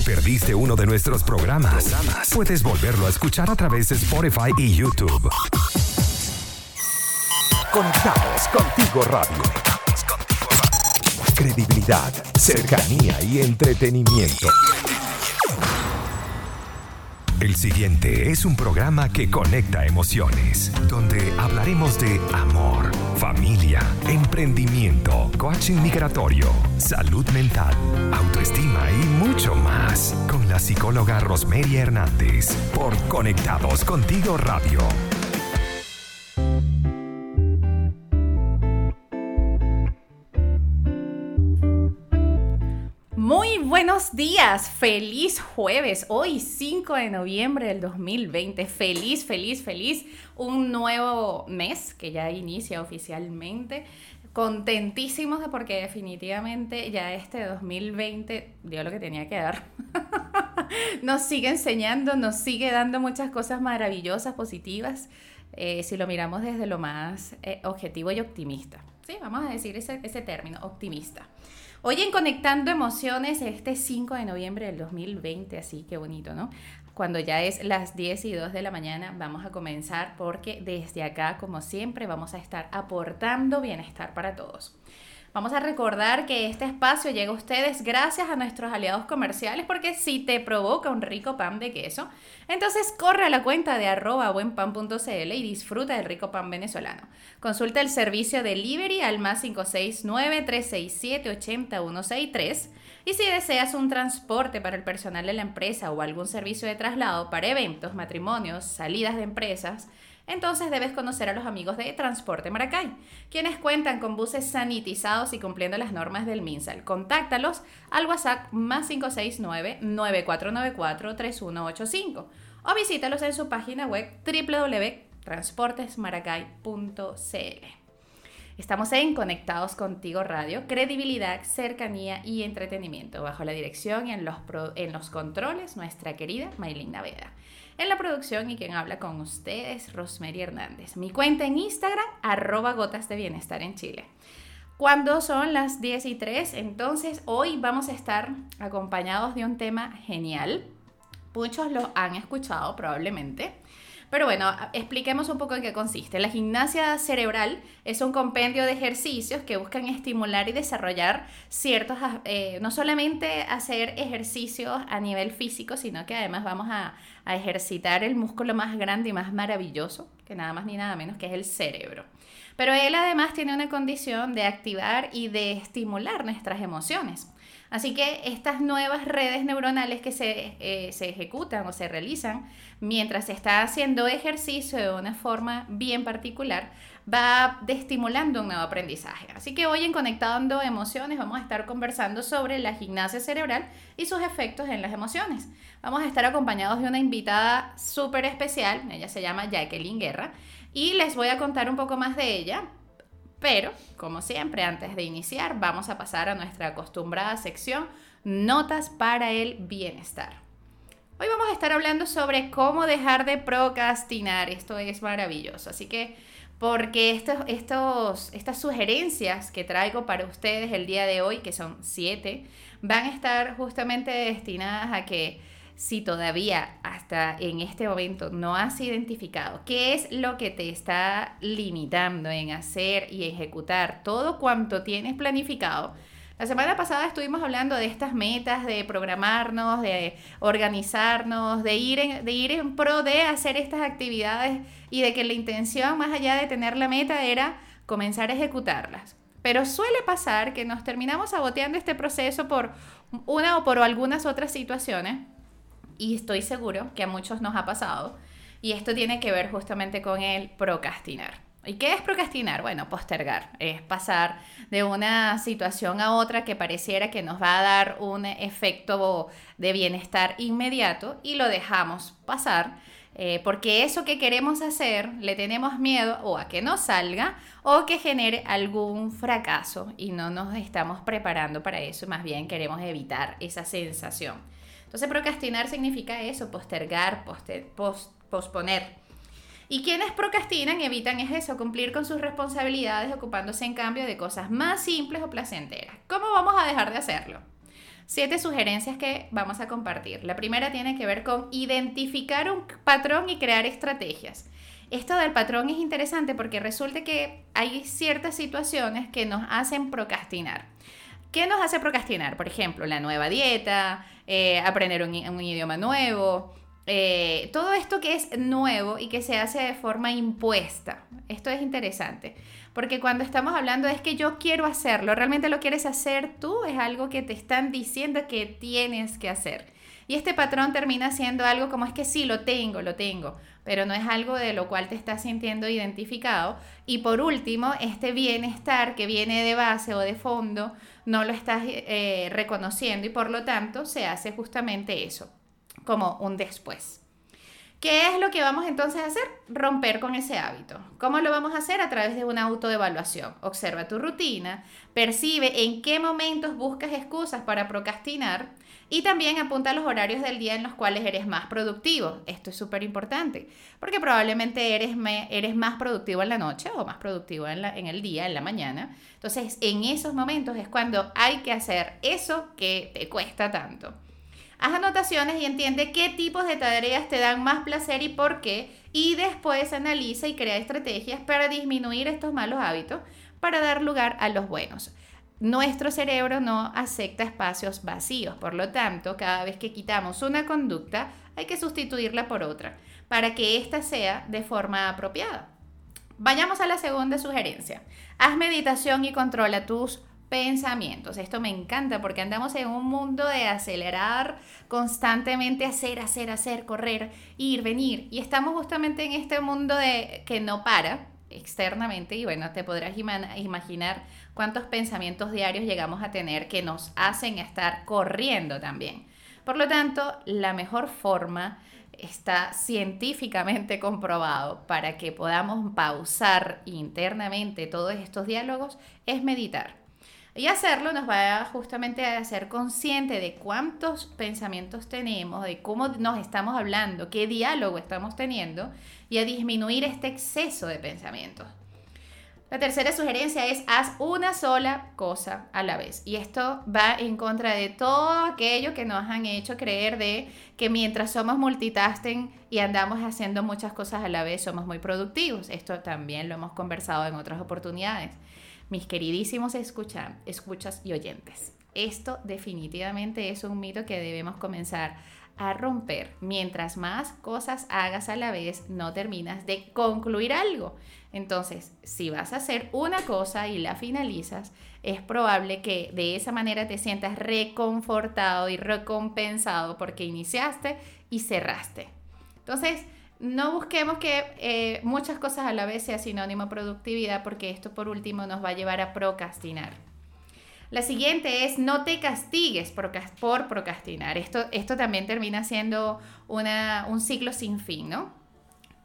¿Te perdiste uno de nuestros programas? Puedes volverlo a escuchar a través de Spotify y YouTube. Conectados contigo radio. Credibilidad, cercanía y entretenimiento. El siguiente es un programa que conecta emociones, donde hablaremos de amor, familia, emprendimiento, coaching migratorio, salud mental, autoestima y mucho más, con la psicóloga Rosemary Hernández, por Conectados Contigo Radio. Buenos días, feliz jueves, hoy 5 de noviembre del 2020, feliz, feliz, feliz, un nuevo mes que ya inicia oficialmente, contentísimos porque definitivamente ya este 2020 dio lo que tenía que dar, nos sigue enseñando, nos sigue dando muchas cosas maravillosas, positivas, eh, si lo miramos desde lo más eh, objetivo y optimista, ¿sí? Vamos a decir ese, ese término, optimista. Hoy en Conectando Emociones, este 5 de noviembre del 2020, así que bonito, ¿no? Cuando ya es las 10 y 2 de la mañana, vamos a comenzar porque desde acá, como siempre, vamos a estar aportando bienestar para todos. Vamos a recordar que este espacio llega a ustedes gracias a nuestros aliados comerciales porque si te provoca un rico pan de queso, entonces corre a la cuenta de arroba buenpan.cl y disfruta del rico pan venezolano. Consulta el servicio delivery al más 569-367-80163 y si deseas un transporte para el personal de la empresa o algún servicio de traslado para eventos, matrimonios, salidas de empresas, entonces debes conocer a los amigos de Transporte Maracay, quienes cuentan con buses sanitizados y cumpliendo las normas del MinSal. Contáctalos al WhatsApp más 569-9494-3185 o visítalos en su página web www.transportesmaracay.cl. Estamos en Conectados Contigo Radio, credibilidad, cercanía y entretenimiento, bajo la dirección y en los, en los controles nuestra querida Maylin Naveda. En la producción y quien habla con ustedes, Rosemary Hernández. Mi cuenta en Instagram, arroba gotas de bienestar en Chile. Cuando son las 10 y 3, entonces hoy vamos a estar acompañados de un tema genial. Muchos lo han escuchado probablemente. Pero bueno, expliquemos un poco en qué consiste. La gimnasia cerebral es un compendio de ejercicios que buscan estimular y desarrollar ciertos, eh, no solamente hacer ejercicios a nivel físico, sino que además vamos a, a ejercitar el músculo más grande y más maravilloso, que nada más ni nada menos que es el cerebro. Pero él además tiene una condición de activar y de estimular nuestras emociones. Así que estas nuevas redes neuronales que se, eh, se, ejecutan o se realizan mientras se está haciendo ejercicio de una forma bien particular, va estimulando un nuevo aprendizaje. Así que hoy en Conectando Emociones vamos a estar conversando sobre la gimnasia cerebral y sus efectos en las emociones. Vamos a estar acompañados de una invitada súper especial, ella se llama Jacqueline Guerra, y les voy a contar un poco más de ella, pero, como siempre, antes de iniciar, vamos a pasar a nuestra acostumbrada sección Notas para el Bienestar. Hoy vamos a estar hablando sobre cómo dejar de procrastinar. Esto es maravilloso. Así que, porque estos, estos, estas sugerencias que traigo para ustedes el día de hoy, que son siete, van a estar justamente destinadas a que si todavía hasta en este momento no has identificado qué es lo que te está limitando en hacer y ejecutar todo cuanto tienes planificado, la semana pasada estuvimos hablando de estas metas, de programarnos, de organizarnos, de ir, en, de ir en pro de hacer estas actividades y de que la intención, más allá de tener la meta, era comenzar a ejecutarlas. Pero suele pasar que nos terminamos saboteando este proceso por una o por algunas otras situaciones y estoy seguro que a muchos nos ha pasado. Y esto tiene que ver justamente con el procrastinar. ¿Y qué es procrastinar? Bueno, postergar. Es pasar de una situación a otra que pareciera que nos va a dar un efecto de bienestar inmediato y lo dejamos pasar. Eh, porque eso que queremos hacer le tenemos miedo o a que no salga o que genere algún fracaso y no nos estamos preparando para eso, más bien queremos evitar esa sensación. Entonces procrastinar significa eso, postergar, posponer. Y quienes procrastinan evitan es eso, cumplir con sus responsabilidades ocupándose en cambio de cosas más simples o placenteras. ¿Cómo vamos a dejar de hacerlo? siete sugerencias que vamos a compartir. La primera tiene que ver con identificar un patrón y crear estrategias. Esto del patrón es interesante porque resulta que hay ciertas situaciones que nos hacen procrastinar. ¿Qué nos hace procrastinar? Por ejemplo, la nueva dieta, eh, aprender un, idioma nuevo, eh, todo esto que es nuevo y que se hace de forma impuesta. Esto es interesante, porque cuando estamos hablando es que yo quiero hacerlo, realmente lo quieres hacer tú, es algo que te están diciendo que tienes que hacer. Y este patrón termina siendo algo como es que sí, lo tengo, lo tengo, pero no es algo de lo cual te estás sintiendo identificado. Y por último, este bienestar que viene de base o de fondo, no lo estás eh, reconociendo y por lo tanto se hace justamente eso, como un después. ¿Qué es lo que vamos entonces a hacer? Romper con ese hábito. ¿Cómo lo vamos a hacer? A través de una autoevaluación. Observa tu rutina, percibe en qué momentos buscas excusas para procrastinar y también apunta los horarios del día en los cuales eres más productivo. Esto es súper importante, porque probablemente eres, eres más productivo en la noche o más productivo en, en el día, en la mañana. Entonces, en esos momentos es cuando hay que hacer eso que te cuesta tanto. Haz anotaciones y entiende qué tipos de tareas te dan más placer y por qué. Y después analiza y crea estrategias para disminuir estos malos hábitos para dar lugar a los buenos. Nuestro cerebro no acepta espacios vacíos, por lo tanto, cada vez que quitamos una conducta, hay que sustituirla por otra, para que ésta sea de forma apropiada. Vayamos a la segunda sugerencia. Haz meditación y controla tus pensamientos. Esto me encanta porque andamos en un mundo de acelerar constantemente, hacer, hacer, hacer, correr, ir, venir. Y estamos justamente en este mundo de que no para externamente y bueno, te podrás imaginar cuántos pensamientos diarios llegamos a tener que nos hacen estar corriendo también. Por lo tanto, la mejor forma está científicamente comprobado para que podamos pausar internamente todos estos diálogos es meditar. Y hacerlo nos va justamente a hacer consciente de cuántos pensamientos tenemos, de cómo nos estamos hablando, qué diálogo estamos teniendo y a disminuir este exceso de pensamientos. La tercera sugerencia es haz una sola cosa a la vez. Y esto va en contra de todo aquello que nos han hecho creer de que mientras somos multitasking y andamos haciendo muchas cosas a la vez, somos muy productivos. Esto también lo hemos conversado en otras oportunidades mis queridísimos escuchas y oyentes. Esto definitivamente es un mito que debemos comenzar a romper. Mientras más cosas hagas a la vez, no terminas de concluir algo. Entonces, si vas a hacer una cosa y la finalizas, es probable que de esa manera te sientas reconfortado y recompensado porque iniciaste y cerraste. Entonces, no busquemos que eh, muchas cosas a la vez sea sinónimo productividad porque esto por último nos va a llevar a procrastinar. La siguiente es no te castigues por, procrastinar. Esto, esto también termina siendo un ciclo sin fin, ¿no?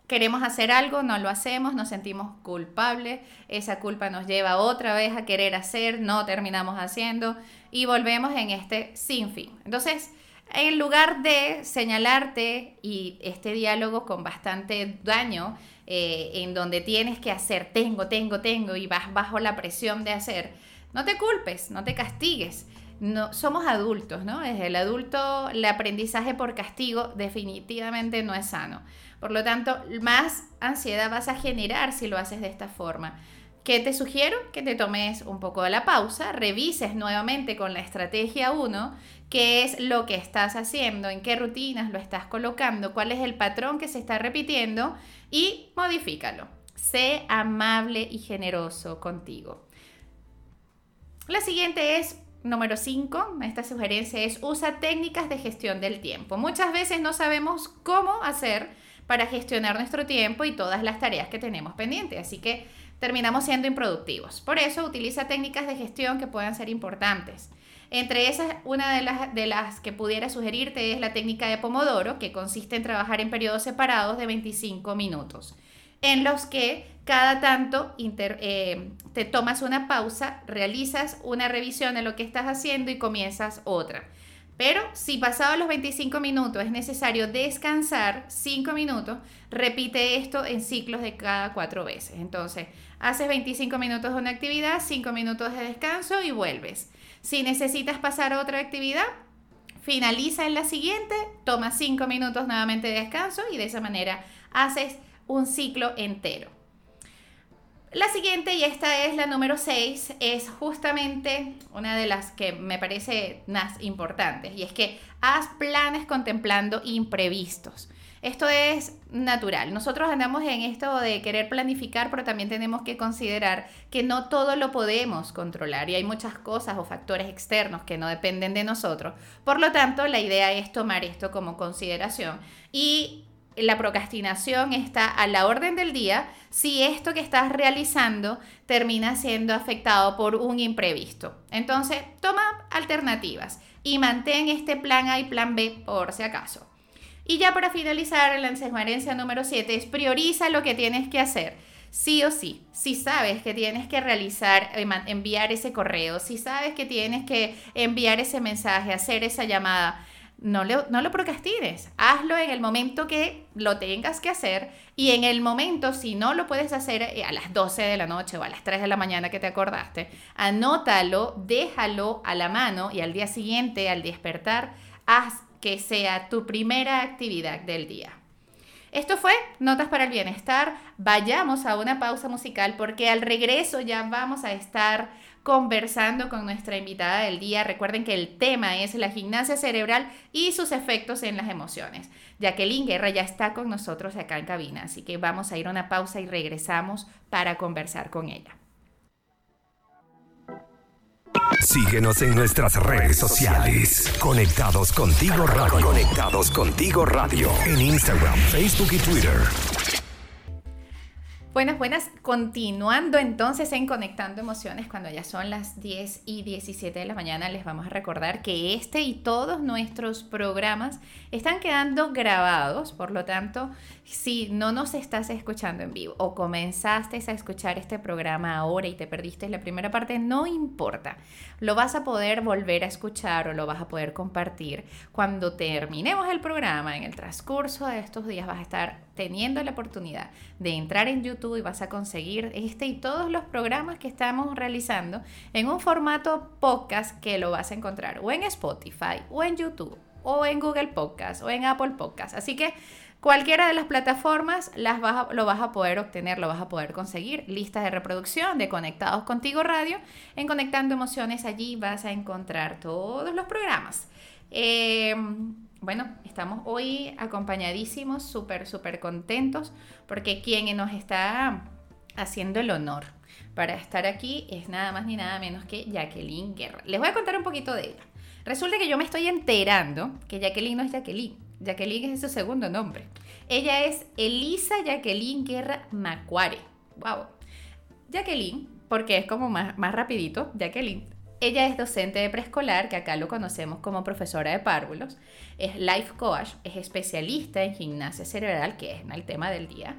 Queremos hacer algo, no lo hacemos, nos sentimos culpables, esa culpa nos lleva otra vez a querer hacer, no terminamos haciendo y volvemos en este sin fin. Entonces, en lugar de señalarte y este diálogo con bastante daño, eh, en donde tienes que hacer, tengo, tengo, tengo, y vas bajo la presión de hacer, no te culpes, no te castigues. No, somos adultos, ¿no? Es el adulto, el aprendizaje por castigo definitivamente no es sano. Por lo tanto, más ansiedad vas a generar si lo haces de esta forma. ¿Qué te sugiero? Que te tomes un poco de la pausa, revises nuevamente con la estrategia 1 qué es lo que estás haciendo, en qué rutinas lo estás colocando, cuál es el patrón que se está repitiendo y modifícalo. Sé amable y generoso contigo. La siguiente es número 5, esta sugerencia es usa técnicas de gestión del tiempo. Muchas veces no sabemos cómo hacer para gestionar nuestro tiempo y todas las tareas que tenemos pendientes, así que terminamos siendo improductivos. Por eso utiliza técnicas de gestión que puedan ser importantes. Entre esas, una de las, de las que pudiera sugerirte es la técnica de Pomodoro, que consiste en trabajar en periodos separados de 25 minutos, en los que cada tanto eh, te tomas una pausa, realizas una revisión de lo que estás haciendo y comienzas otra. Pero si pasado los 25 minutos es necesario descansar 5 minutos, repite esto en ciclos de cada 4 veces. Entonces, haces 25 minutos de una actividad, 5 minutos de descanso y vuelves. Si necesitas pasar a otra actividad, finaliza en la siguiente, toma cinco minutos nuevamente de descanso y de esa manera haces un ciclo entero. La siguiente, y esta es la número 6, es justamente una de las que me parece más importantes, y es que haz planes contemplando imprevistos. Esto es natural. Nosotros andamos en esto de querer planificar, pero también tenemos que considerar que no todo lo podemos controlar y hay muchas cosas o factores externos que no dependen de nosotros. Por lo tanto, la idea es tomar esto como consideración y la procrastinación está a la orden del día si esto que estás realizando termina siendo afectado por un imprevisto. Entonces, toma alternativas y mantén este plan A y plan B por si acaso. Y ya para finalizar, la sugerencia número 7 es prioriza lo que tienes que hacer. Sí o sí, si sabes que tienes que realizar, eh, enviar ese correo, si sabes que tienes que enviar ese mensaje, hacer esa llamada, no lo, no lo procrastines, hazlo en el momento que lo tengas que hacer y en el momento, si no lo puedes hacer eh, a las 12 de la noche o a las 3 de la mañana que te acordaste, anótalo, déjalo a la mano y al día siguiente, al despertar, haz que sea tu primera actividad del día. Esto fue Notas para el Bienestar. Vayamos a una pausa musical porque al regreso ya vamos a estar conversando con nuestra invitada del día. Recuerden que el tema es la gimnasia cerebral y sus efectos en las emociones. Jacqueline Guerra ya está con nosotros acá en cabina, así que vamos a ir a una pausa y regresamos para conversar con ella. Síguenos en nuestras redes sociales. Conectados contigo radio. Conectados contigo radio. En Instagram, Facebook y Twitter. Buenas, buenas. Continuando entonces en Conectando Emociones, cuando ya son las 10 y 17 de la mañana, les vamos a recordar que este y todos nuestros programas están quedando grabados. Por lo tanto, si no nos estás escuchando en vivo o comenzaste a escuchar este programa ahora y te perdiste la primera parte, no importa. Lo vas a poder volver a escuchar o lo vas a poder compartir. Cuando terminemos el programa, en el transcurso de estos días, vas a estar teniendo la oportunidad de entrar en YouTube y vas a conseguir este y todos los programas que estamos realizando en un formato podcast que lo vas a encontrar o en Spotify o en YouTube o en Google Podcast o en Apple Podcast. Así que cualquiera de las plataformas las lo vas a poder obtener, lo vas a poder conseguir. Listas de reproducción de Conectados Contigo Radio. En Conectando Emociones allí vas a encontrar todos los programas. Eh, bueno, estamos hoy acompañadísimos, súper, súper contentos, porque quien nos está haciendo el honor para estar aquí es nada más ni nada menos que Jacqueline Guerra. Les voy a contar un poquito de ella. Resulta que yo me estoy enterando que Jacqueline no es Jacqueline. Jacqueline es su segundo nombre. Ella es Elisa Jacqueline Guerra Macuare. Wow. Jacqueline, porque es como más, más rapidito, Jacqueline ella es docente de preescolar, que acá lo conocemos como profesora de párvulos, es life coach, es especialista en gimnasia cerebral, que es el tema del día,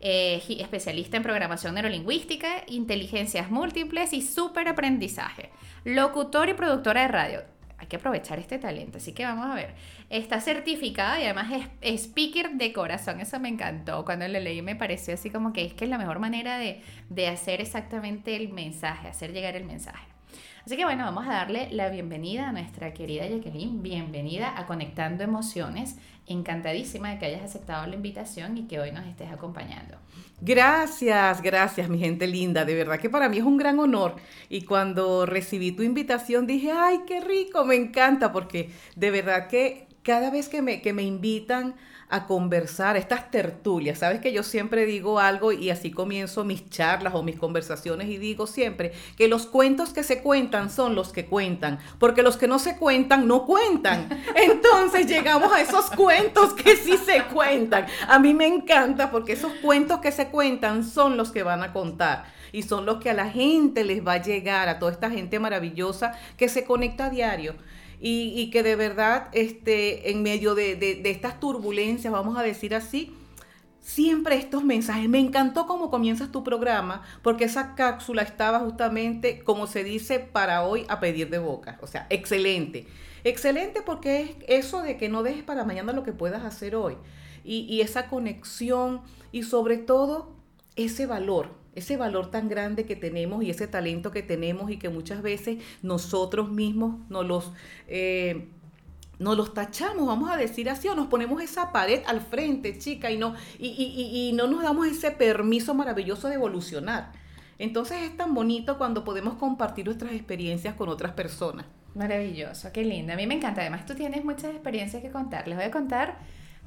eh, especialista en programación neurolingüística, inteligencias múltiples y superaprendizaje, locutor y productora de radio. Hay que aprovechar este talento, así que vamos a ver. Está certificada y además es speaker de corazón. Eso me encantó. Cuando lo leí me pareció así como que es que es la mejor manera de, de hacer exactamente el mensaje, hacer llegar el mensaje. Así que bueno, vamos a darle la bienvenida a nuestra querida Jacqueline. Bienvenida a Conectando Emociones. Encantadísima de que hayas aceptado la invitación y que hoy nos estés acompañando. Gracias, gracias, mi gente linda. De verdad que para mí es un gran honor. Y cuando recibí tu invitación dije, ay, qué rico, me encanta, porque de verdad que cada vez que me, que me invitan a conversar, estas tertulias. Sabes que yo siempre digo algo y así comienzo mis charlas o mis conversaciones y digo siempre que los cuentos que se cuentan son los que cuentan, porque los que no se cuentan no cuentan. Entonces llegamos a esos cuentos que sí se cuentan. A mí me encanta porque esos cuentos que se cuentan son los que van a contar y son los que a la gente les va a llegar, a toda esta gente maravillosa que se conecta a diario y, que de verdad este, en medio de, estas turbulencias, vamos a decir así, siempre estos mensajes. Me encantó cómo comienzas tu programa, porque esa cápsula estaba justamente, como se dice, para hoy a pedir de boca. O sea, excelente. Excelente porque es eso de que no dejes para mañana lo que puedas hacer hoy. Y, y esa conexión y sobre todo ese valor ese valor tan grande que tenemos y ese talento que tenemos y que muchas veces nosotros mismos nos los, eh, los tachamos, vamos a decir así, o nos ponemos esa pared al frente, chica, y no, y, y, y no nos damos ese permiso maravilloso de evolucionar. Entonces es tan bonito cuando podemos compartir nuestras experiencias con otras personas. Maravilloso, qué lindo. A mí me encanta. Además, tú tienes muchas experiencias que contar. Les voy a contar,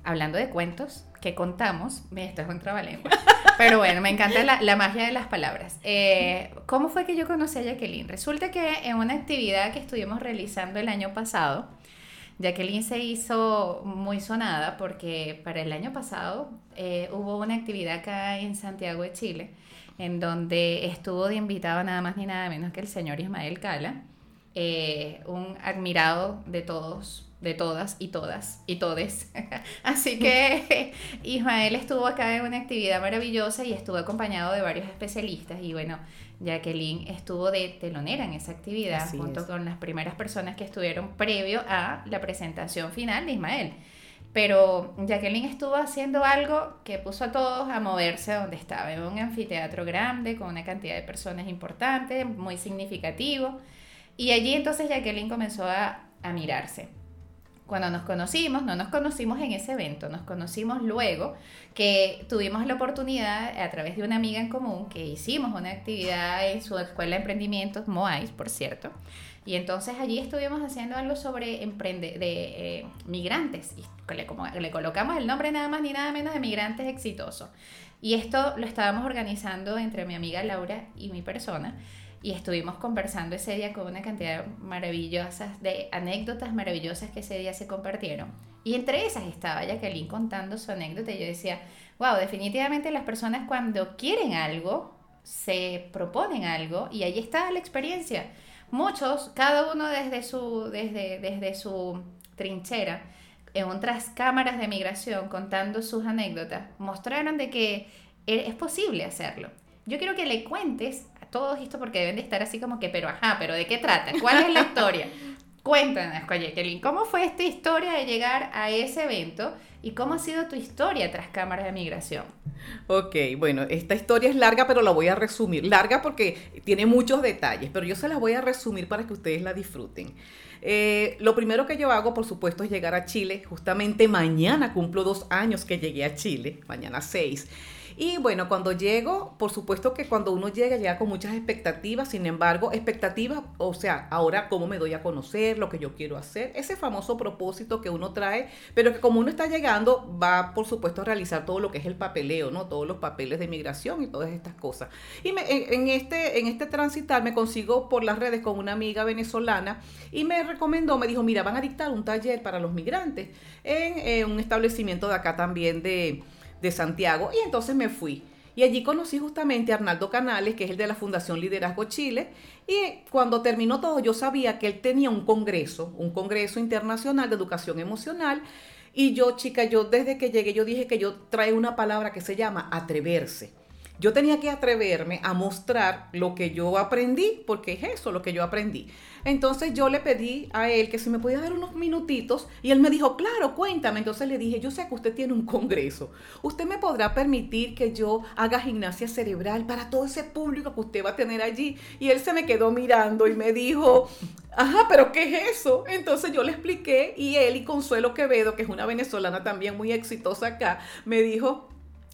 hablando de cuentos que contamos. Esto es un trabalengua. Pero bueno, me encanta la, magia de las palabras. Eh, ¿Cómo fue que yo conocí a Jacqueline? Resulta que en una actividad que estuvimos realizando el año pasado, Jacqueline se hizo muy sonada porque para el año pasado eh, hubo una actividad acá en Santiago de Chile en donde estuvo de invitado nada más ni nada menos que el señor Ismael Cala, eh, un admirado de todos, de todas y todas y todes. Así que Ismael estuvo acá en una actividad maravillosa y estuvo acompañado de varios especialistas y bueno, Jacqueline estuvo de telonera en esa actividad junto con las primeras personas que estuvieron previo a la presentación final de Ismael. Pero Jacqueline estuvo haciendo algo que puso a todos a moverse donde estaba, en un anfiteatro grande, con una cantidad de personas importantes, muy significativo. Y allí entonces Jacqueline comenzó a, a mirarse. Cuando nos conocimos, no nos conocimos en ese evento, nos conocimos luego que tuvimos la oportunidad a través de una amiga en común que hicimos una actividad en su escuela de emprendimientos, MOAIS, por cierto, y entonces allí estuvimos haciendo algo sobre emprende de eh, migrantes. Y le, como, le colocamos el nombre nada más ni nada menos de migrantes exitosos. Y esto lo estábamos organizando entre mi amiga Laura y mi persona. Y estuvimos conversando ese día con una cantidad maravillosas de anécdotas maravillosas que ese día se compartieron. Y entre esas estaba Jacqueline contando su anécdota y yo decía, wow, definitivamente las personas cuando quieren algo, se proponen algo y ahí está la experiencia muchos, cada uno desde su, desde, desde su trinchera, en otras cámaras de migración contando sus anécdotas, mostraron de que e, es posible hacerlo. Yo quiero que le cuentes todos esto porque deben de estar así como que, pero ajá, pero ¿de qué trata? ¿Cuál es la historia? Cuéntanos, Jacqueline, ¿cómo fue esta historia de llegar a ese evento y cómo ha sido tu historia tras cámaras de migración? Ok, bueno, esta historia es larga, pero la voy a resumir. Larga porque tiene muchos detalles, pero yo se las voy a resumir para que ustedes la disfruten. Eh, lo primero que yo hago, por supuesto, es llegar a Chile. Justamente mañana cumplo dos años que llegué a Chile, mañana seis. Y bueno, cuando llego, por supuesto que cuando uno llega, llega con muchas expectativas, sin embargo, expectativas, o sea, ahora cómo me doy a conocer, lo que yo quiero hacer, ese famoso propósito que uno trae, pero que como uno está llegando, va por supuesto a realizar todo lo que es el papeleo, ¿no? Todos los papeles de migración y todas estas cosas. Y en, este, en este transitar me consigo por las redes con una amiga venezolana y me recomendó, me dijo, mira, van a dictar un taller para los migrantes en un establecimiento de acá también de de Santiago y entonces me fui. Y allí conocí justamente a Arnaldo Canales, que es el de la Fundación Liderazgo Chile. Y cuando terminó todo, yo sabía que él tenía un congreso, un congreso internacional de educación emocional. Y yo, chica, yo desde que llegué, yo dije que yo trae una palabra que se llama atreverse. Yo tenía que atreverme a mostrar lo que yo aprendí, porque es eso lo que yo aprendí. Entonces yo le pedí a él que si me podía dar unos minutitos y él me dijo, claro, cuéntame. Entonces le dije, yo sé que usted tiene un congreso. ¿Usted me podrá permitir que yo haga gimnasia cerebral para todo ese público que usted va a tener allí? Y él se me quedó mirando y me dijo, ajá, pero ¿qué es eso? Entonces yo le expliqué y él y Consuelo Quevedo, que es una venezolana también muy exitosa acá, me dijo,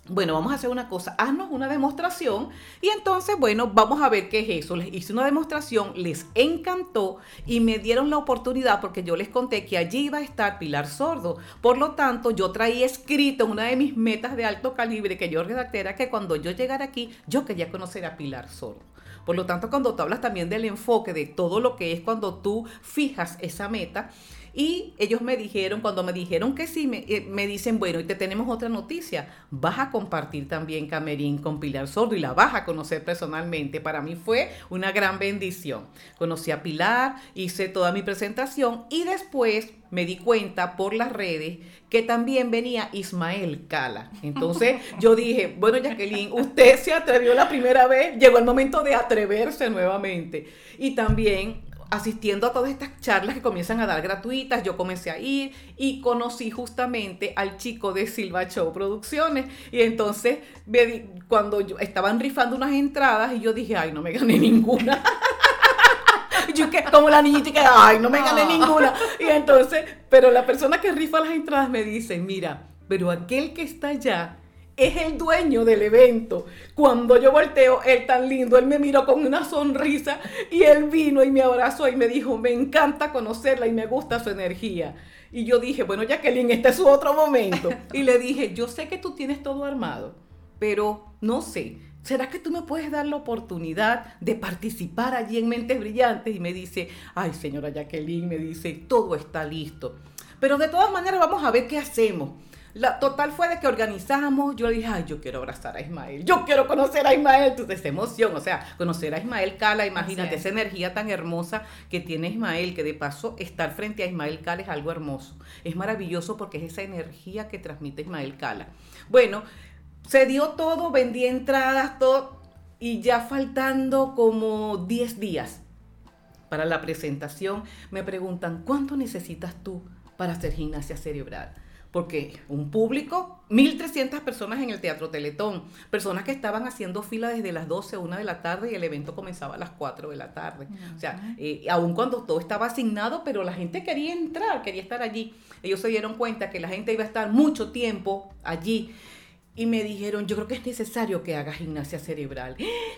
bueno, vamos a hacer una cosa, haznos una demostración y entonces, bueno, vamos a ver qué es eso. Les hice una demostración, les encantó y me dieron la oportunidad porque yo les conté que allí iba a estar Pilar Sordo. Por lo tanto, yo traía escrito una de mis metas de alto calibre que yo redacté era que cuando yo llegara aquí, yo quería conocer a Pilar Sordo. Por lo tanto, cuando tú hablas también del enfoque de todo lo que es cuando tú fijas esa meta, y ellos me dijeron, cuando me dijeron que sí, me, eh, me, dicen, bueno, y te tenemos otra noticia, vas a compartir también Camerín con Pilar Sordo y la vas a conocer personalmente. Para mí fue una gran bendición. Conocí a Pilar, hice toda mi presentación y después me di cuenta por las redes que también venía Ismael Cala. Entonces yo dije, bueno Jacqueline, usted se atrevió la primera vez, llegó el momento de atreverse nuevamente. Y también asistiendo a todas estas charlas que comienzan a dar gratuitas, yo comencé a ir y conocí justamente al chico de Silva Show Producciones. Y entonces, cuando yo, estaban rifando unas entradas y yo dije, ay, no me gané ninguna. yo que, como la niñita que, ay, no me gané ninguna. Y entonces, pero la persona que rifa las entradas me dice, mira, pero aquel que está allá es el dueño del evento. Cuando yo volteo, él tan lindo, él me miró con una sonrisa y él vino y me abrazó y me dijo, me encanta conocerla y me gusta su energía. Y yo dije, bueno, Jacqueline, este es su otro momento. Y le dije, yo sé que tú tienes todo armado, pero no sé, ¿será que tú me puedes dar la oportunidad de participar allí en Mentes Brillantes? Y me dice, ay, señora Jacqueline, me dice, todo está listo. Pero de todas maneras vamos a ver qué hacemos. La total fue de que organizamos, yo le dije, ay, yo quiero abrazar a Ismael, yo quiero conocer a Ismael, entonces esa emoción, o sea, conocer a Ismael Cala, imagínate esa energía tan hermosa que tiene Ismael, que de paso estar frente a Ismael Cala es algo hermoso, es maravilloso porque es esa energía que transmite Ismael Cala. Bueno, se dio todo, vendí entradas, todo, y ya faltando como 10 días para la presentación, me preguntan, ¿cuánto necesitas tú para hacer gimnasia cerebral? Porque un público, 1.300 personas en el Teatro Teletón, personas que estaban haciendo fila desde las 12 a 1 de la tarde y el evento comenzaba a las 4 de la tarde. O sea, eh, aun cuando todo estaba asignado, pero la gente quería entrar, quería estar allí. Ellos se dieron cuenta que la gente iba a estar mucho tiempo allí y me dijeron, yo creo que es necesario que hagas gimnasia cerebral.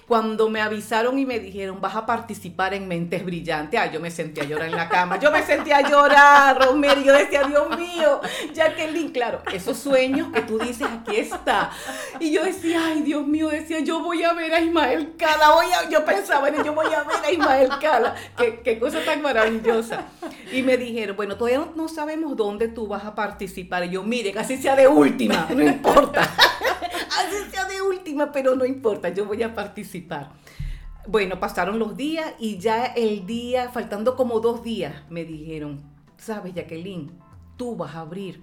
Cuando me avisaron y me dijeron, vas a participar en Mentes Brillantes, ah, yo me sentía a llorar en la cama, yo me sentía a llorar, Romero, yo decía, Dios mío, Jacqueline, claro, esos sueños que tú dices, aquí está. Y yo decía, ay, Dios mío, decía, yo voy a ver a Ismael Cala, yo pensaba, yo voy a ver a Ismael Cala, qué, qué cosa tan maravillosa. Y me dijeron, bueno, todavía no, no sabemos dónde tú vas a participar. Y yo, mire, casi sea de última, no importa. Así sea de última, pero no importa, yo voy a participar. Bueno, pasaron los días y ya el día, faltando como dos días, me dijeron, sabes, Jacqueline, tú vas a abrir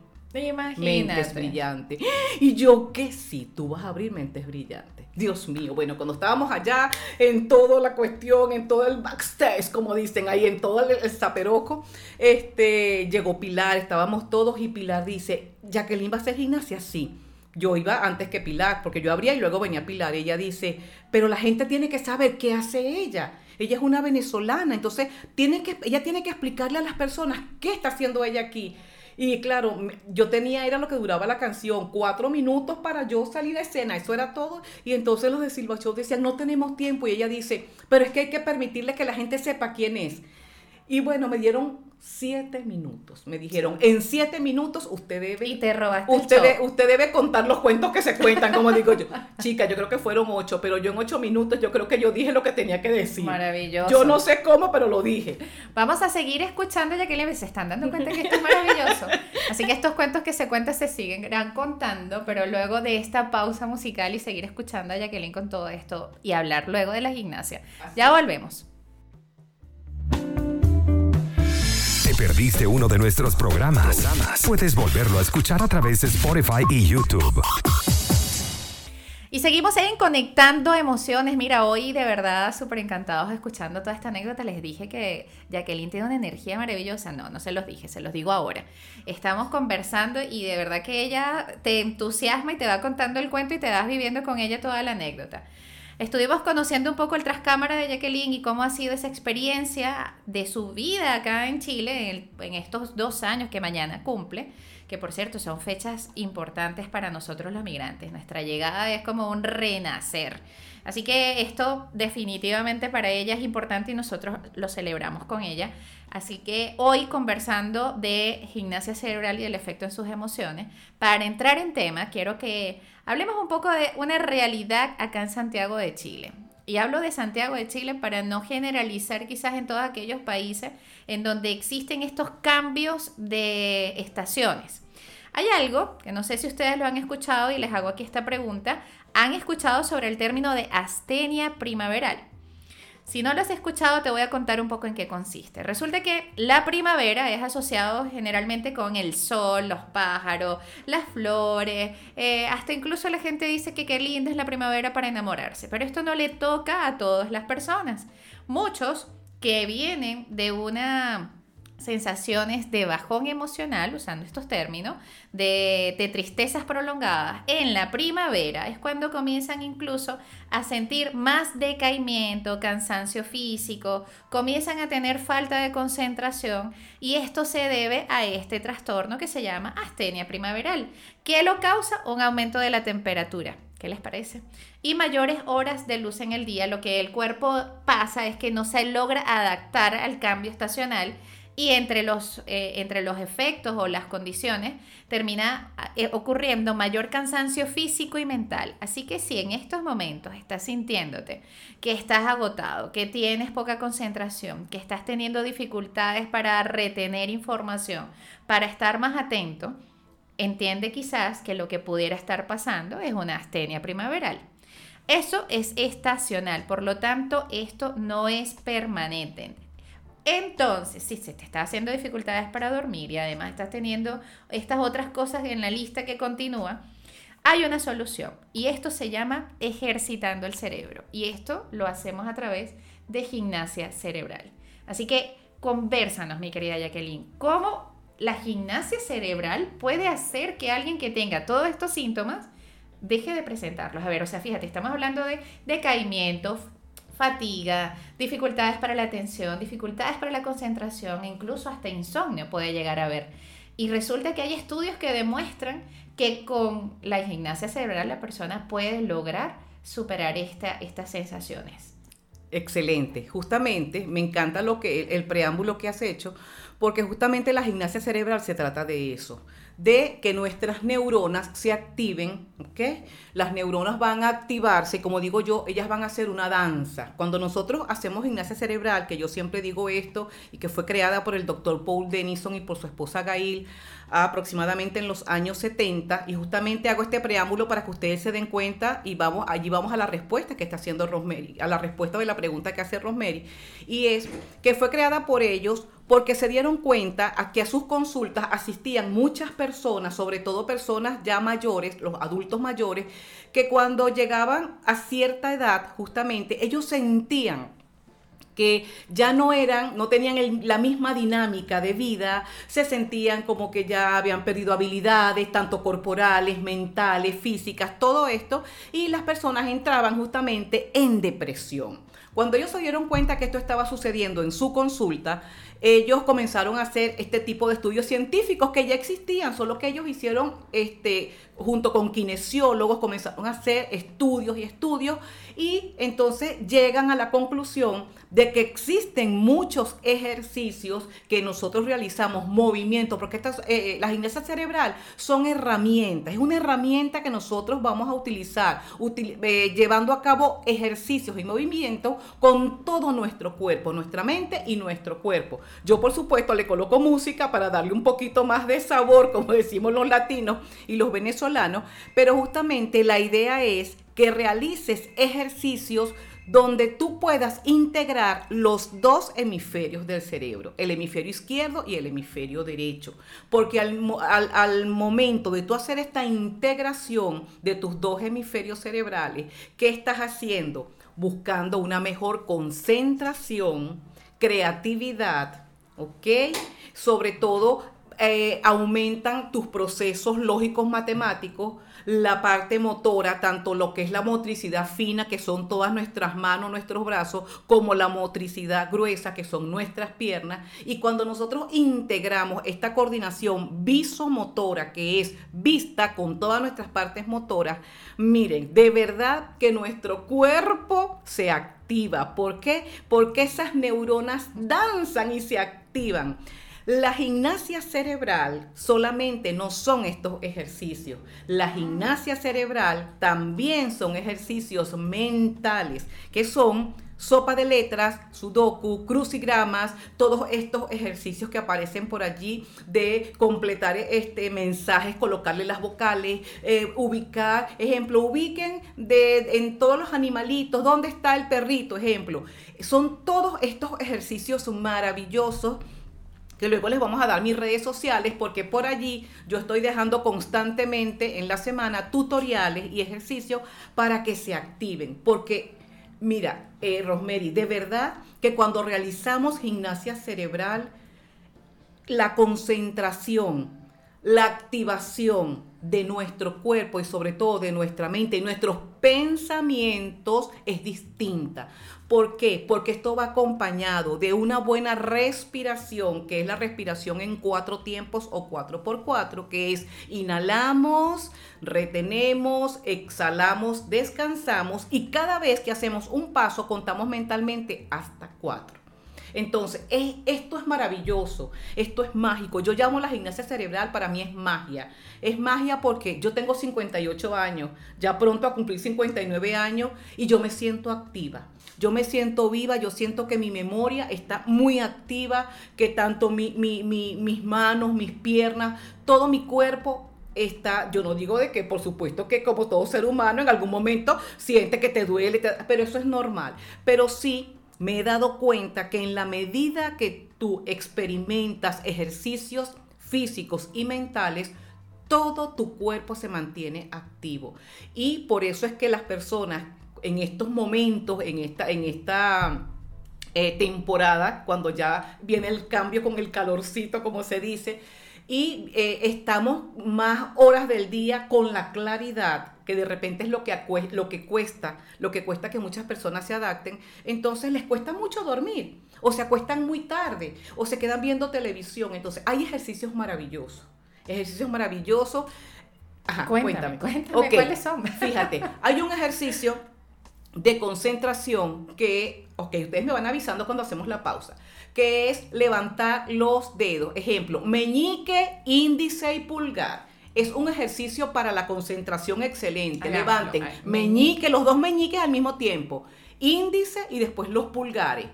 Mentes brillantes. Y yo que sí, tú vas a abrir mentes brillantes. Dios mío, bueno, cuando estábamos allá en toda la cuestión, en todo el backstage, como dicen ahí, en todo el, el zaperoco, este, llegó Pilar, estábamos todos y Pilar dice, Jacqueline va a hacer gimnasia, sí yo iba antes que Pilar, porque yo abría y luego venía Pilar. Y ella dice, pero la gente tiene que saber qué hace ella. Ella es una venezolana, entonces tiene que, ella tiene que explicarle a las personas qué está haciendo ella aquí. Y claro, yo tenía, era lo que duraba la canción, cuatro minutos para yo salir a escena, eso era todo. Y entonces los de Silva Show decían, no tenemos tiempo. Y ella dice, pero es que hay que permitirle que la gente sepa quién es. Y bueno, me dieron siete minutos. Me dijeron, en siete minutos usted debe... Y te robaste usted, usted debe contar los cuentos que se cuentan, como digo yo. Chica, yo creo que fueron ocho, pero yo en ocho minutos yo creo que yo dije lo que tenía que decir. Maravilloso. Yo no sé cómo, pero lo dije. Vamos a seguir escuchando, ya que se están dando cuenta que esto es maravilloso. Así que estos cuentos que se cuentan se siguen contando, pero luego de esta pausa musical y seguir escuchando a Jacqueline con todo esto y hablar luego de la gimnasia. Ya volvemos. Perdiste uno de nuestros programas, puedes volverlo a escuchar a través de Spotify y YouTube. Y seguimos en Conectando Emociones. Mira, hoy de verdad súper encantados escuchando toda esta anécdota. Les dije que Jacqueline tiene una energía maravillosa. No, no se los dije, se los digo ahora. Estamos conversando y de verdad que ella te entusiasma y te va contando el cuento y te vas viviendo con ella toda la anécdota. Estuvimos conociendo un poco el trascámara de Jacqueline y cómo ha sido esa experiencia de su vida acá en Chile en, estos dos años que mañana cumple, que por cierto son fechas importantes para nosotros los migrantes. Nuestra llegada es como un renacer. Así que esto definitivamente para ella es importante y nosotros lo celebramos con ella. Así que hoy conversando de gimnasia cerebral y el efecto en sus emociones, para entrar en tema, quiero que Hablemos un poco de una realidad acá en Santiago de Chile. Y hablo de Santiago de Chile para no generalizar quizás en todos aquellos países en donde existen estos cambios de estaciones. Hay algo que no sé si ustedes lo han escuchado y les hago aquí esta pregunta. ¿Han escuchado sobre el término de astenia primaveral? Si no lo has escuchado, te voy a contar un poco en qué consiste. Resulta que la primavera es asociado generalmente con el sol, los pájaros, las flores, eh, hasta incluso la gente dice que qué linda es la primavera para enamorarse, pero esto no le toca a todas las personas. Muchos que vienen de una sensaciones de bajón emocional, usando estos términos, de, tristezas prolongadas en la primavera, es cuando comienzan incluso a sentir más decaimiento, cansancio físico, comienzan a tener falta de concentración y esto se debe a este trastorno que se llama astenia primaveral, que lo causa un aumento de la temperatura. ¿Qué les parece? Y mayores horas de luz en el día, lo que el cuerpo pasa es que no se logra adaptar al cambio estacional y entre los, eh, entre los efectos o las condiciones termina eh, ocurriendo mayor cansancio físico y mental. Así que si en estos momentos estás sintiéndote que estás agotado, que tienes poca concentración, que estás teniendo dificultades para retener información, para estar más atento, entiende quizás que lo que pudiera estar pasando es una astenia primaveral. Eso es estacional, por lo tanto esto no es permanente. Entonces, si se te está haciendo dificultades para dormir y además estás teniendo estas otras cosas en la lista que continúa, hay una solución y esto se llama ejercitando el cerebro y esto lo hacemos a través de gimnasia cerebral. Así que conversanos, mi querida Jacqueline, ¿cómo la gimnasia cerebral puede hacer que alguien que tenga todos estos síntomas deje de presentarlos? A ver, o sea, fíjate, estamos hablando de decaimiento, fatiga, dificultades para la atención, dificultades para la concentración, incluso hasta insomnio puede llegar a haber. Y resulta que hay estudios que demuestran que con la gimnasia cerebral la persona puede lograr superar esta, estas sensaciones. Excelente, justamente me encanta lo que el preámbulo que has hecho, porque justamente la gimnasia cerebral se trata de eso, de que nuestras neuronas se activen, ¿ok? Las neuronas van a activarse, como digo yo, ellas van a hacer una danza. Cuando nosotros hacemos gimnasia cerebral, que yo siempre digo esto, y que fue creada por el doctor Paul Denison y por su esposa Gail, aproximadamente en los años 70, y justamente hago este preámbulo para que ustedes se den cuenta, y vamos, allí vamos a la respuesta que está haciendo Rosemary, a la respuesta de la pregunta que hace Rosemary, y es que fue creada por ellos porque se dieron cuenta a que a sus consultas asistían muchas personas, sobre todo personas ya mayores, los adultos mayores, que cuando llegaban a cierta edad, justamente, ellos sentían que ya no eran, no tenían la misma dinámica de vida, se sentían como que ya habían perdido habilidades, tanto corporales, mentales, físicas, todo esto, y las personas entraban justamente en depresión. Cuando ellos se dieron cuenta que esto estaba sucediendo en su consulta, ellos comenzaron a hacer este tipo de estudios científicos que ya existían, solo que ellos hicieron, este, junto con kinesiólogos, comenzaron a hacer estudios y estudios y entonces llegan a la conclusión de que existen muchos ejercicios que nosotros realizamos, movimientos, porque estas, eh, eh, la gimnasia cerebral son herramientas, es una herramienta que nosotros vamos a utilizar, eh, llevando a cabo ejercicios y movimientos con todo nuestro cuerpo, nuestra mente y nuestro cuerpo. Yo, por supuesto, le coloco música para darle un poquito más de sabor, como decimos los latinos y los venezolanos, pero justamente la idea es que realices ejercicios donde tú puedas integrar los dos hemisferios del cerebro, el hemisferio izquierdo y el hemisferio derecho. Porque al, momento de tú hacer esta integración de tus dos hemisferios cerebrales, ¿qué estás haciendo? Buscando una mejor concentración, creatividad, ¿ok? Sobre todo eh, aumentan tus procesos lógicos matemáticos, la parte motora, tanto lo que es la motricidad fina, que son todas nuestras manos, nuestros brazos, como la motricidad gruesa, que son nuestras piernas. Y cuando nosotros integramos esta coordinación visomotora, que es vista con todas nuestras partes motoras, miren, de verdad que nuestro cuerpo se activa. ¿Por qué? Porque esas neuronas danzan y se activan. La gimnasia cerebral solamente no son estos ejercicios. La gimnasia cerebral también son ejercicios mentales, que son sopa de letras, sudoku, crucigramas, todos estos ejercicios que aparecen por allí de completar este mensajes, colocarle las vocales, eh, ubicar, ejemplo, ubiquen de, en todos los animalitos, ¿dónde está el perrito? Ejemplo, son todos estos ejercicios maravillosos que luego les vamos a dar mis redes sociales porque por allí yo estoy dejando constantemente en la semana tutoriales y ejercicios para que se activen. Porque, mira, eh, Rosemary, de verdad que cuando realizamos gimnasia cerebral, la concentración, la activación de nuestro cuerpo y sobre todo de nuestra mente y nuestros pensamientos es distinta. ¿Por qué? Porque esto va acompañado de una buena respiración, que es la respiración en cuatro tiempos o cuatro por cuatro, que es inhalamos, retenemos, exhalamos, descansamos y cada vez que hacemos un paso contamos mentalmente hasta cuatro. Entonces, esto es maravilloso, esto es mágico. Yo llamo la gimnasia cerebral, para mí es magia. Es magia porque yo tengo 58 años, ya pronto a cumplir 59 años y yo me siento activa. Yo me siento viva, yo siento que mi memoria está muy activa, que tanto mis manos, mis piernas, todo mi cuerpo está, yo no digo de que por supuesto que como todo ser humano en algún momento siente que te duele, pero eso es normal. Pero sí me he dado cuenta que en la medida que tú experimentas ejercicios físicos y mentales, todo tu cuerpo se mantiene activo. Y por eso es que las personas en estos momentos, en esta, en esta eh, temporada, cuando ya viene el cambio con el calorcito, como se dice, y eh, estamos más horas del día con la claridad, que de repente es lo que, lo que cuesta, lo que cuesta que muchas personas se adapten, entonces les cuesta mucho dormir, o se acuestan muy tarde, o se quedan viendo televisión. Entonces, hay ejercicios maravillosos, ejercicios maravillosos. Ajá, cuéntame, cuéntame, cuáles son. Fíjate, hay un ejercicio de concentración que, ok, ustedes me van avisando cuando hacemos la pausa que es levantar los dedos. Ejemplo, meñique, índice y pulgar. Es un ejercicio para la concentración excelente. Levanten meñique, los dos meñiques al mismo tiempo. Índice y después los pulgares.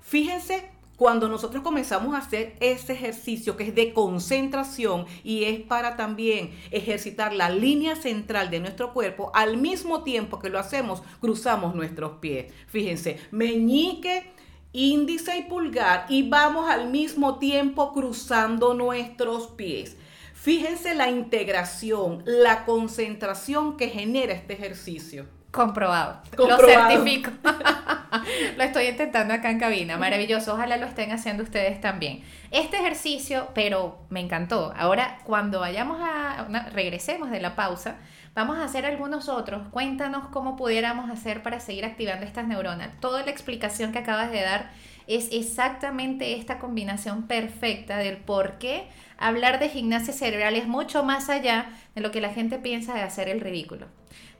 Fíjense cuando nosotros comenzamos a hacer ese ejercicio que es de concentración y es para también ejercitar la línea central de nuestro cuerpo, al mismo tiempo que lo hacemos, cruzamos nuestros pies. Fíjense, meñique, índice y pulgar y vamos al mismo tiempo cruzando nuestros pies. Fíjense la integración, la concentración que genera este ejercicio. Comprobado. Lo certifico. lo estoy intentando acá en cabina. Maravilloso. Ojalá lo estén haciendo ustedes también. Este ejercicio, pero me encantó. Ahora, cuando vayamos a. regresemos de la pausa, Vamos a hacer algunos otros. Cuéntanos cómo pudiéramos hacer para seguir activando estas neuronas. Toda la explicación que acabas de dar es exactamente esta combinación perfecta del por qué hablar de gimnasia cerebral es mucho más allá de lo que la gente piensa de hacer el ridículo.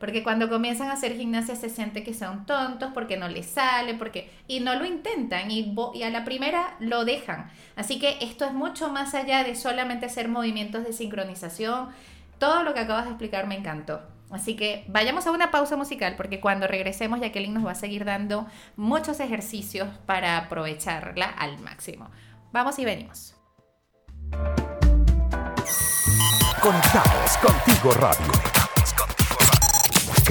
Porque cuando comienzan a hacer gimnasia se siente que son tontos, porque no les sale, porque y no lo intentan y, a la primera lo dejan. Así que esto es mucho más allá de solamente hacer movimientos de sincronización, todo lo que acabas de explicar me encantó. Así que vayamos a una pausa musical porque cuando regresemos Jacqueline nos va a seguir dando muchos ejercicios para aprovecharla al máximo. Vamos y venimos. Conectados contigo radio.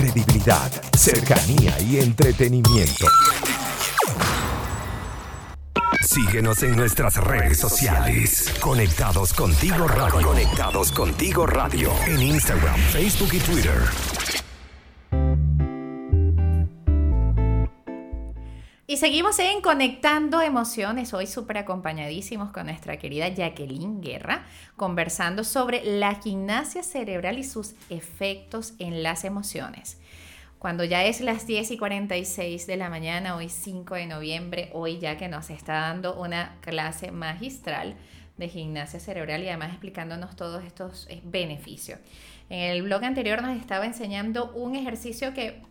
Credibilidad, cercanía y entretenimiento. Síguenos en nuestras redes sociales. Conectados contigo radio. Conectados contigo radio. En Instagram, Facebook y Twitter. Y seguimos en Conectando Emociones, hoy súper acompañadísimos con nuestra querida Jacqueline Guerra, conversando sobre la gimnasia cerebral y sus efectos en las emociones. Cuando ya es las 10 y 46 de la mañana, hoy 5 de noviembre, hoy ya que nos está dando una clase magistral de gimnasia cerebral y además explicándonos todos estos eh, beneficios. En el blog anterior nos estaba enseñando un ejercicio que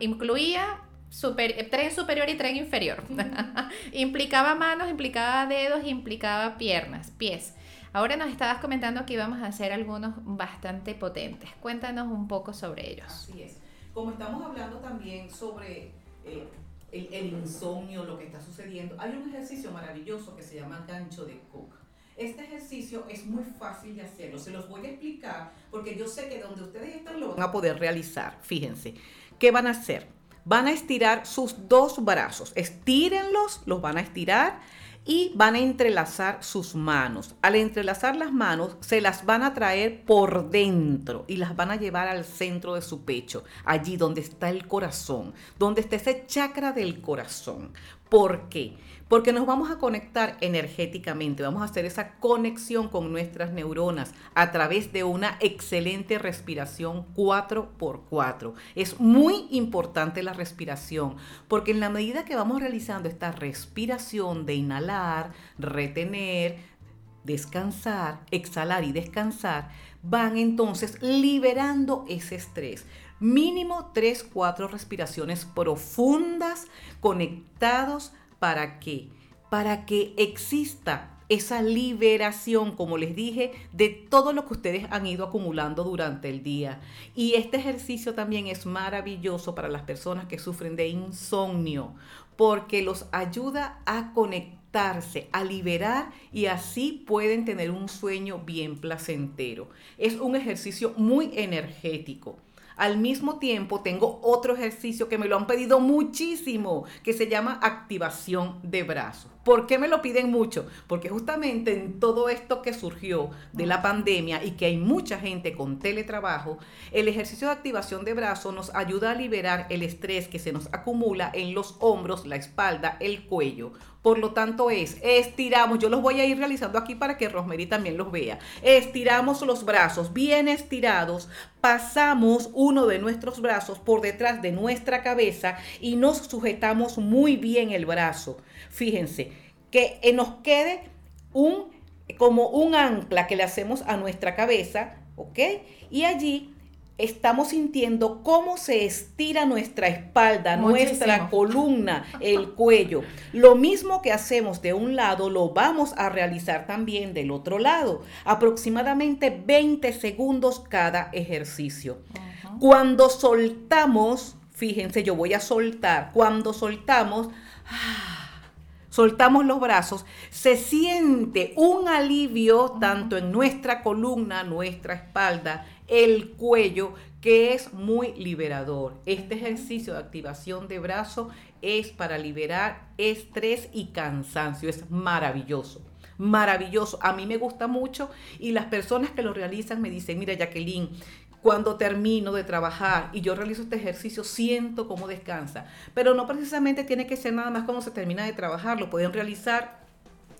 incluía super, tren superior y tren inferior. implicaba manos, implicaba dedos, implicaba piernas, pies. Ahora nos estabas comentando que íbamos a hacer algunos bastante potentes. Cuéntanos un poco sobre ellos. Así es. Como estamos hablando también sobre eh, el, insomnio, lo que está sucediendo, hay un ejercicio maravilloso que se llama gancho de Cook. Este ejercicio es muy fácil de hacerlo, se los voy a explicar porque yo sé que donde ustedes están lo van a poder realizar. Fíjense, ¿qué van a hacer? Van a estirar sus dos brazos, estírenlos, los van a estirar y van a entrelazar sus manos. Al entrelazar las manos, se las van a traer por dentro y las van a llevar al centro de su pecho, allí donde está el corazón, donde está ese chakra del corazón. ¿Por qué? Porque nos vamos a conectar energéticamente, vamos a hacer esa conexión con nuestras neuronas a través de una excelente respiración 4x4. Es muy importante la respiración, porque en la medida que vamos realizando esta respiración de inhalar, retener, descansar, exhalar y descansar, van entonces liberando ese estrés. Mínimo 3, 4 respiraciones profundas conectados ¿Para qué? Para que exista esa liberación, como les dije, de todo lo que ustedes han ido acumulando durante el día. Y este ejercicio también es maravilloso para las personas que sufren de insomnio, porque los ayuda a conectarse, a liberar y así pueden tener un sueño bien placentero. Es un ejercicio muy energético. Al mismo tiempo tengo otro ejercicio que me lo han pedido muchísimo, que se llama activación de brazos. ¿Por qué me lo piden mucho? Porque justamente en todo esto que surgió de la pandemia y que hay mucha gente con teletrabajo, el ejercicio de activación de brazos nos ayuda a liberar el estrés que se nos acumula en los hombros, la espalda, el cuello. Por lo tanto es, estiramos, yo los voy a ir realizando aquí para que Rosemary también los vea. Estiramos los brazos bien estirados, pasamos uno de nuestros brazos por detrás de nuestra cabeza y nos sujetamos muy bien el brazo. Fíjense, que eh, nos quede un, como un ancla que le hacemos a nuestra cabeza, ¿ok? Y allí estamos sintiendo cómo se estira nuestra espalda, nuestra columna, el cuello. Lo mismo que hacemos de un lado, lo vamos a realizar también del otro lado. Aproximadamente 20 segundos cada ejercicio. Cuando soltamos, fíjense, yo voy a soltar, cuando soltamos, ¡ah! soltamos los brazos, se siente un alivio tanto en nuestra columna, nuestra espalda, el cuello, que es muy liberador. Este ejercicio de activación de brazo es para liberar estrés y cansancio. Es maravilloso maravilloso. A mí me gusta mucho y las personas que lo realizan me dicen, mira Jacqueline, cuando termino de trabajar y yo realizo este ejercicio, siento cómo descansa. Pero no precisamente tiene que ser nada más cuando se termina de trabajar, lo pueden realizar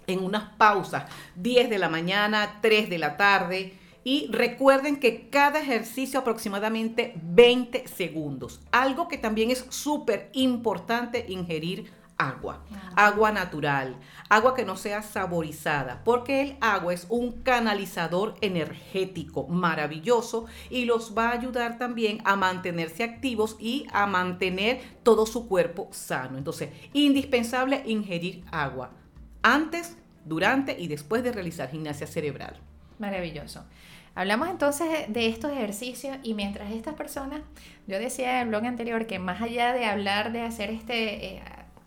en unas pausas, 10 de la mañana, 3 de la tarde. Y recuerden que cada ejercicio aproximadamente 20 segundos. Algo que también es súper importante ingerir agua, agua natural, agua que no sea saborizada, porque el agua es un canalizador energético maravilloso y los va a ayudar también a mantenerse activos y a mantener todo su cuerpo sano. Entonces, indispensable ingerir agua antes, durante y después de realizar gimnasia cerebral. Maravilloso. Hablamos entonces de estos ejercicios y mientras estas personas, yo decía en el blog anterior que más allá de hablar de hacer este, eh,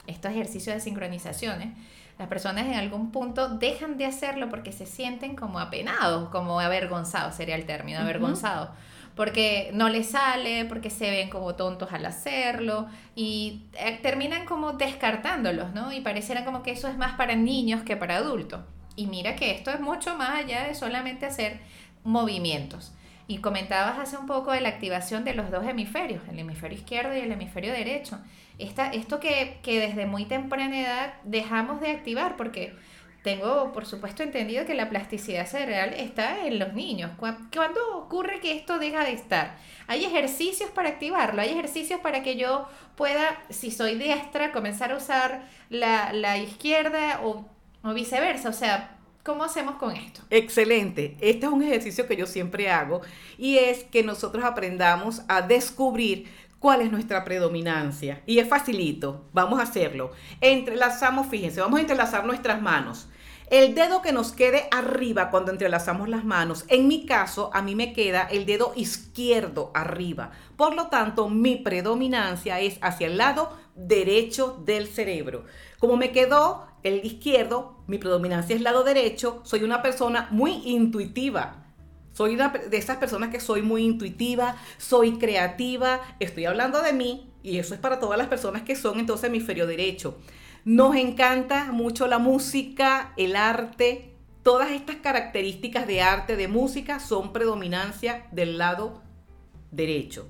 estos ejercicios de sincronizaciones, las personas en algún punto dejan de hacerlo porque se sienten como apenados, como avergonzados, sería el término, avergonzados. Porque no les sale, porque se ven como tontos al hacerlo y eh, terminan como descartándolos, ¿no? Y pareciera como que eso es más para niños que para adultos. Y mira que esto es mucho más allá de solamente hacer movimientos. Y comentabas hace un poco de la activación de los dos hemisferios, el hemisferio izquierdo y el hemisferio derecho. Esta, esto que, que desde muy temprana edad dejamos de activar, porque tengo, por supuesto, entendido que la plasticidad cerebral está en los niños. ¿Cuándo ocurre que esto deja de estar? Hay ejercicios para activarlo, hay ejercicios para que yo pueda, si soy diestra, comenzar a usar la, la izquierda o, o viceversa. O sea, ¿Cómo hacemos con esto? Excelente. Este es un ejercicio que yo siempre hago y es que nosotros aprendamos a descubrir cuál es nuestra predominancia. Y es facilito. Vamos a hacerlo. Entrelazamos, fíjense, vamos a entrelazar nuestras manos. El dedo que nos quede arriba cuando entrelazamos las manos, en mi caso, a mí me queda el dedo izquierdo arriba. Por lo tanto, mi predominancia es hacia el lado derecho del cerebro. Como me quedó el izquierdo, mi predominancia es lado derecho, soy una persona muy intuitiva. Soy una de esas personas que soy muy intuitiva, soy creativa, estoy hablando de mí y eso es para todas las personas que son entonces hemisferio derecho. Nos encanta mucho la música, el arte, todas estas características de arte, de música, son predominancia del lado derecho.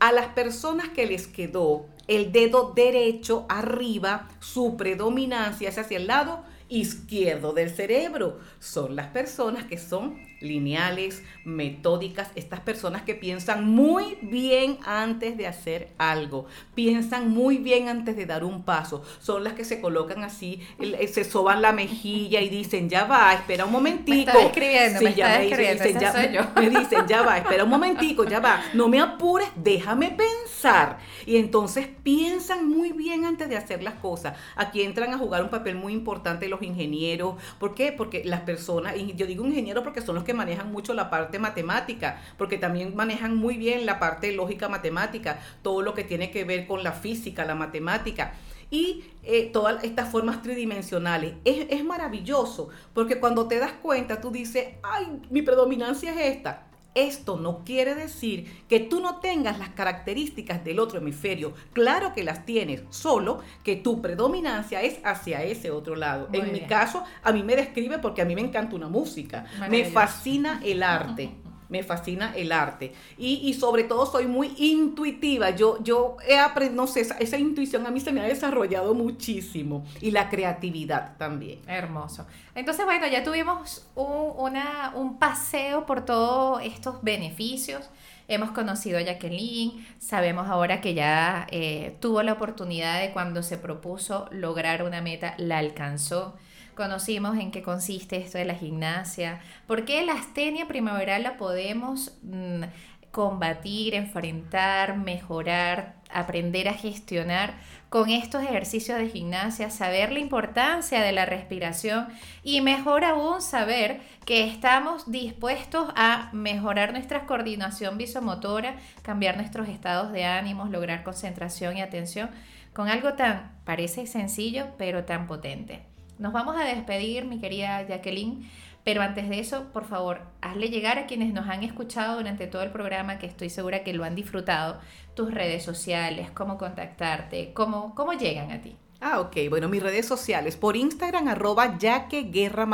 A las personas que les quedó el dedo derecho arriba, su predominancia es hacia el lado izquierdo del cerebro. Son las personas que son lineales, metódicas, estas personas que piensan muy bien antes de hacer algo, piensan muy bien antes de dar un paso, son las que se colocan así, eh, se soban la mejilla y dicen, ya va, espera un momentico. Me escribiendo, me ya me, dicen, ya, me dicen, ya va, espera un momentico, ya va, no me apures, déjame pensar. Y entonces piensan muy bien antes de hacer las cosas. Aquí entran a jugar un papel muy importante los ingenieros. ¿Por qué? Porque las personas, y yo digo ingeniero porque son los que manejan mucho la parte matemática, porque también manejan muy bien la parte lógica matemática, todo lo que tiene que ver con la física, la matemática y eh, todas estas formas tridimensionales. Es, es, maravilloso, porque cuando te das cuenta, tú dices, ay, mi predominancia es esta. Esto no quiere decir que tú no tengas las características del otro hemisferio. Claro que las tienes, solo que tu predominancia es hacia ese otro lado. en mi caso, a mí me describe porque a mí me encanta una música. Me fascina el arte. me fascina el arte. Y, sobre todo soy muy intuitiva. Yo, yo he aprendido, no sé, esa, intuición a mí se me ha desarrollado muchísimo. Y la creatividad también. Hermoso. Entonces, bueno, ya tuvimos un, una, un paseo por todos estos beneficios. Hemos conocido a Jacqueline, sabemos ahora que ya eh, tuvo la oportunidad de cuando se propuso lograr una meta, la alcanzó conocimos en qué consiste esto de la gimnasia, por qué la astenia primaveral la podemos mm, combatir, enfrentar, mejorar, aprender a gestionar con estos ejercicios de gimnasia, saber la importancia de la respiración y mejor aún saber que estamos dispuestos a mejorar nuestra coordinación visomotora, cambiar nuestros estados de ánimos, lograr concentración y atención con algo tan, parece sencillo, pero tan potente. Nos vamos a despedir, mi querida Jacqueline, pero antes de eso, por favor, hazle llegar a quienes nos han escuchado durante todo el programa, que estoy segura que lo han disfrutado, tus redes sociales, cómo contactarte, cómo, cómo llegan a ti. Ah, ok. Bueno, mis redes sociales. Por Instagram, arroba Guerra.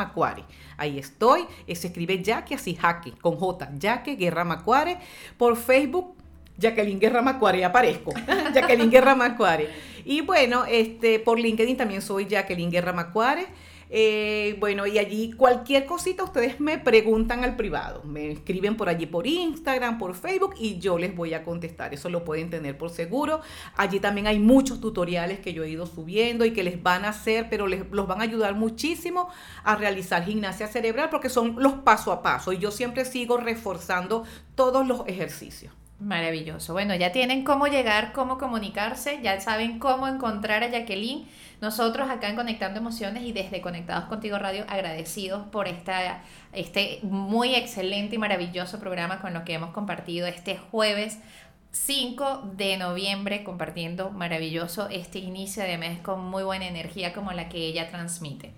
Ahí estoy. Se escribe Yaque así, jaque, con J. Yaque Guerra Macuare. Por Facebook, Jacqueline Guerra Macuare, aparezco. Jacqueline Guerra Macuare. Y bueno, este, por LinkedIn también soy Jacqueline Guerra Macuare. Eh, bueno, y allí cualquier cosita ustedes me preguntan al privado, me escriben por allí por Instagram, por Facebook y yo les voy a contestar. Eso lo pueden tener por seguro. Allí también hay muchos tutoriales que yo he ido subiendo y que les van a hacer, pero les, los van a ayudar muchísimo a realizar gimnasia cerebral porque son los paso a paso y yo siempre sigo reforzando todos los ejercicios. Maravilloso. Bueno, ya tienen cómo llegar, cómo comunicarse, ya saben cómo encontrar a Jacqueline. Nosotros acá en Conectando Emociones y desde Conectados Contigo Radio agradecidos por esta, este muy excelente y maravilloso programa con lo que hemos compartido este jueves 5 de noviembre, compartiendo maravilloso este inicio de mes con muy buena energía como la que ella transmite.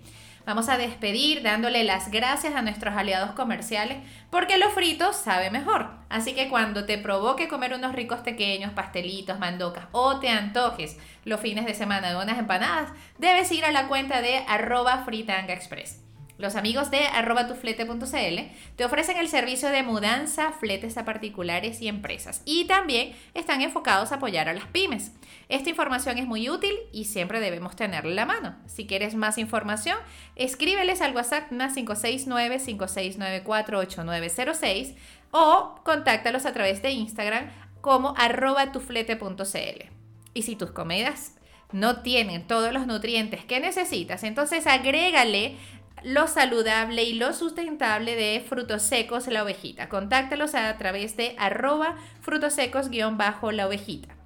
Vamos a despedir dándole las gracias a nuestros aliados comerciales porque lo frito sabe mejor. Así que cuando te provoque comer unos ricos pequeños, pastelitos, mandocas o te antojes los fines de semana de unas empanadas, debes ir a la cuenta de arroba fritanga express. Los amigos de arrobatuflete.cl te ofrecen el servicio de mudanza, fletes a particulares y empresas. Y también están enfocados a apoyar a las pymes. Esta información es muy útil y siempre debemos tenerla en la mano. Si quieres más información, escríbeles al WhatsApp más 569-5694-8906 o contáctalos a través de Instagram como arrobatuflete.cl. Y si tus comidas no tienen todos los nutrientes que necesitas, entonces agrégale lo saludable y lo sustentable de frutos secos la ovejita. Contáctalos a través de arroba frutos secos-la ovejita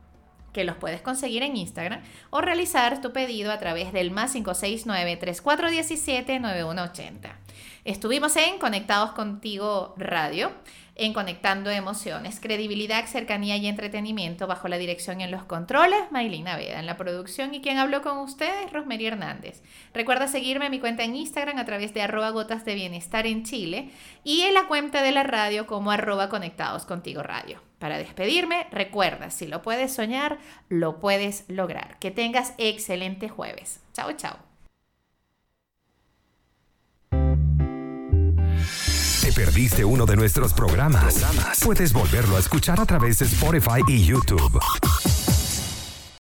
que los puedes conseguir en Instagram o realizar tu pedido a través del más 569 3417 9180. Estuvimos en Conectados Contigo Radio en Conectando Emociones, credibilidad, cercanía y entretenimiento bajo la dirección en los controles, Maylina Veda, en la producción y quien habló con ustedes, Rosmery Hernández. Recuerda seguirme en mi cuenta en Instagram a través de arroba gotas de bienestar en Chile y en la cuenta de la radio como arroba conectados contigo radio. Para despedirme, recuerda, si lo puedes soñar, lo puedes lograr. Que tengas excelente jueves. Chao, chao. Perdiste uno de nuestros programas, puedes volverlo a escuchar a través de Spotify y YouTube.